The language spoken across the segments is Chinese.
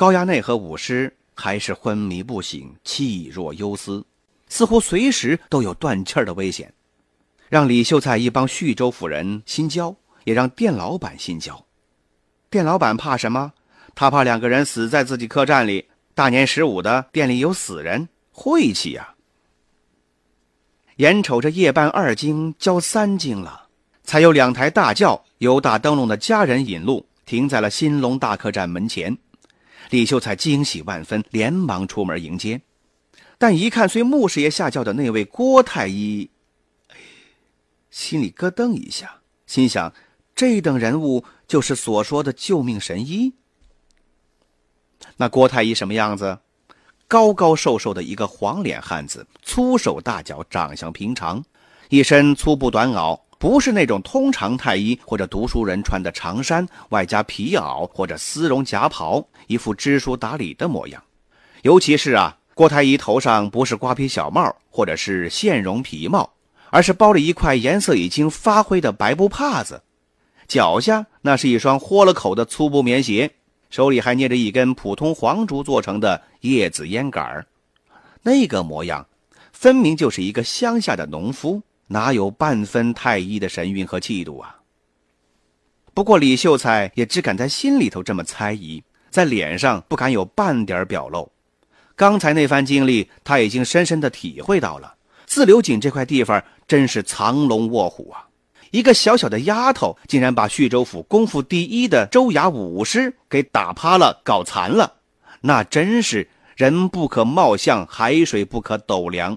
高衙内和武师还是昏迷不醒，气若游丝，似乎随时都有断气的危险，让李秀才一帮叙州府人心焦，也让店老板心焦。店老板怕什么？他怕两个人死在自己客栈里。大年十五的，店里有死人，晦气呀！眼瞅着夜半二更交三更了，才有两台大轿由打灯笼的家人引路，停在了新隆大客栈门前。李秀才惊喜万分，连忙出门迎接，但一看随穆师爷下轿的那位郭太医，心里咯噔一下，心想：这等人物就是所说的救命神医。那郭太医什么样子？高高瘦瘦的一个黄脸汉子，粗手大脚，长相平常，一身粗布短袄。不是那种通常太医或者读书人穿的长衫，外加皮袄或者丝绒夹袍，一副知书达理的模样。尤其是啊，郭太医头上不是瓜皮小帽或者是线绒皮帽，而是包了一块颜色已经发灰的白布帕子，脚下那是一双豁了口的粗布棉鞋，手里还捏着一根普通黄竹做成的叶子烟杆，那个模样，分明就是一个乡下的农夫。哪有半分太医的神韵和气度啊？不过李秀才也只敢在心里头这么猜疑，在脸上不敢有半点表露。刚才那番经历，他已经深深的体会到了。自流井这块地方真是藏龙卧虎啊！一个小小的丫头，竟然把叙州府功夫第一的州衙武师给打趴了、搞残了，那真是人不可貌相，海水不可斗量。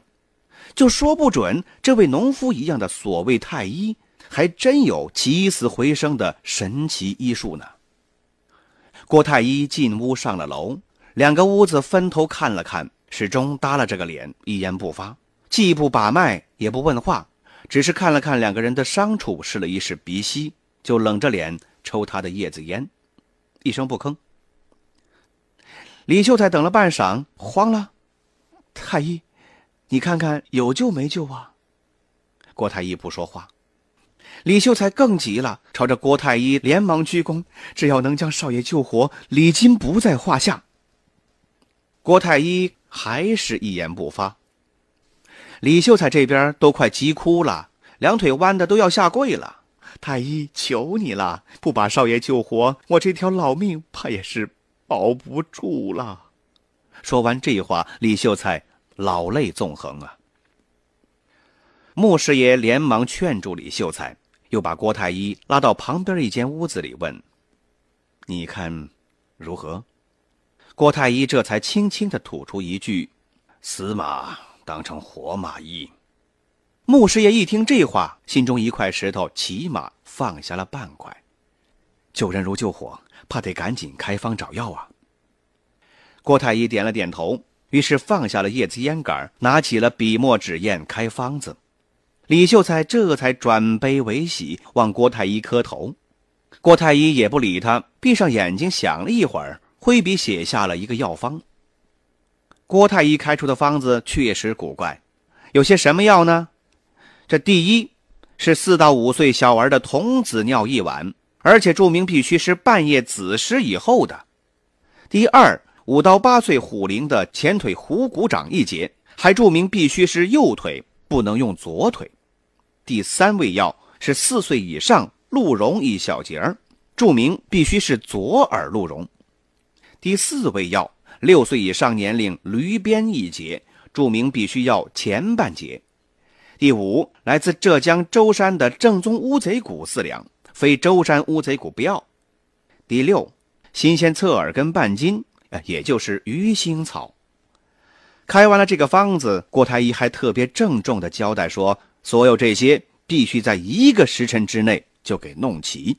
就说不准，这位农夫一样的所谓太医，还真有起死回生的神奇医术呢。郭太医进屋上了楼，两个屋子分头看了看，始终耷拉着个脸，一言不发，既不把脉，也不问话，只是看了看两个人的伤处，试了一试鼻息，就冷着脸抽他的叶子烟，一声不吭。李秀才等了半晌，慌了，太医。你看看有救没救啊？郭太医不说话，李秀才更急了，朝着郭太医连忙鞠躬：“只要能将少爷救活，礼金不在话下。”郭太医还是一言不发。李秀才这边都快急哭了，两腿弯的都要下跪了：“太医，求你了，不把少爷救活，我这条老命怕也是保不住了。”说完这话，李秀才。老泪纵横啊！穆师爷连忙劝住李秀才，又把郭太医拉到旁边一间屋子里问：“你看如何？”郭太医这才轻轻的吐出一句：“死马当成活马医。”穆师爷一听这话，心中一块石头起码放下了半块。救人如救火，怕得赶紧开方找药啊！郭太医点了点头。于是放下了叶子烟杆，拿起了笔墨纸砚开方子。李秀才这才转悲为喜，往郭太医磕头。郭太医也不理他，闭上眼睛想了一会儿，挥笔写下了一个药方。郭太医开出的方子确实古怪，有些什么药呢？这第一是四到五岁小儿的童子尿一碗，而且注明必须是半夜子时以后的。第二。五到八岁虎龄的前腿虎骨掌一节，还注明必须是右腿，不能用左腿。第三味药是四岁以上鹿茸一小节儿，注明必须是左耳鹿茸。第四味药六岁以上年龄驴鞭一节，注明必须要前半节。第五，来自浙江舟山的正宗乌贼骨四两，非舟山乌贼骨不要。第六，新鲜侧耳根半斤。也就是鱼腥草。开完了这个方子，郭太医还特别郑重的交代说：“所有这些必须在一个时辰之内就给弄齐。”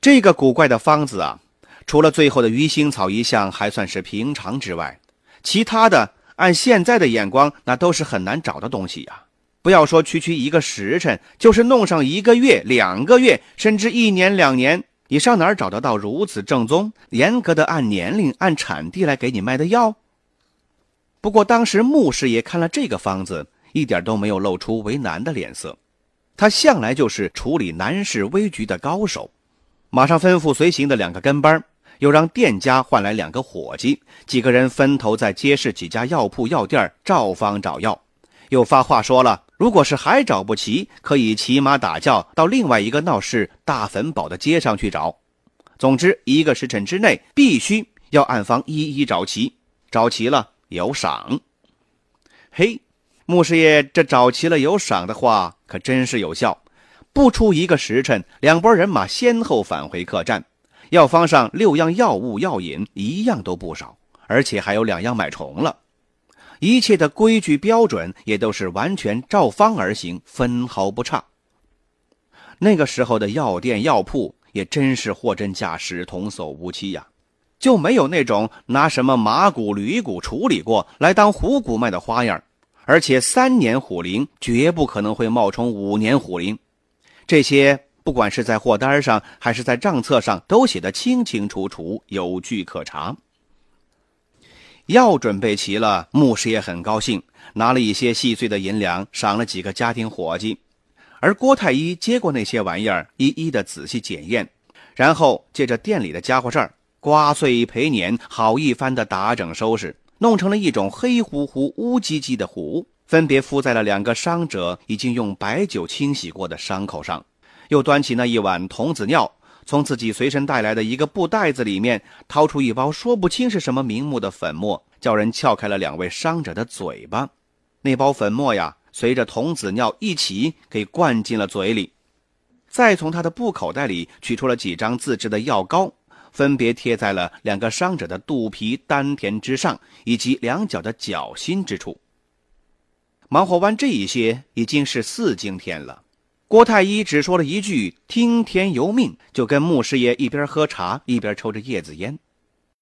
这个古怪的方子啊，除了最后的鱼腥草一项还算是平常之外，其他的按现在的眼光，那都是很难找的东西呀。不要说区区一个时辰，就是弄上一个月、两个月，甚至一年两年，你上哪儿找得到如此正宗、严格的按年龄、按产地来给你卖的药？不过当时穆师爷看了这个方子，一点都没有露出为难的脸色。他向来就是处理难事危局的高手，马上吩咐随行的两个跟班，又让店家换来两个伙计，几个人分头在街市几家药铺、药店照方找药，又发话说了。如果是还找不齐，可以骑马打轿到另外一个闹市大坟堡的街上去找。总之，一个时辰之内必须要暗方一一找齐，找齐了有赏。嘿，穆师爷这找齐了有赏的话，可真是有效。不出一个时辰，两拨人马先后返回客栈，药方上六样药物药引一样都不少，而且还有两样买重了。一切的规矩标准也都是完全照方而行，分毫不差。那个时候的药店药铺也真是货真价实，童叟无欺呀，就没有那种拿什么马骨、驴骨处理过来当虎骨卖的花样。而且三年虎龄绝不可能会冒充五年虎龄，这些不管是在货单上还是在账册上都写得清清楚楚，有据可查。药准备齐了，牧师也很高兴，拿了一些细碎的银两，赏了几个家庭伙计。而郭太医接过那些玩意儿，一一的仔细检验，然后借着店里的家伙事儿，刮碎赔碾，好一番的打整收拾，弄成了一种黑乎乎、乌唧唧的糊，分别敷在了两个伤者已经用白酒清洗过的伤口上，又端起那一碗童子尿。从自己随身带来的一个布袋子里面掏出一包说不清是什么名目的粉末，叫人撬开了两位伤者的嘴巴。那包粉末呀，随着童子尿一起给灌进了嘴里。再从他的布口袋里取出了几张自制的药膏，分别贴在了两个伤者的肚皮、丹田之上，以及两脚的脚心之处。忙活完这一些，已经是四更天了。郭太医只说了一句“听天由命”，就跟穆师爷一边喝茶一边抽着叶子烟。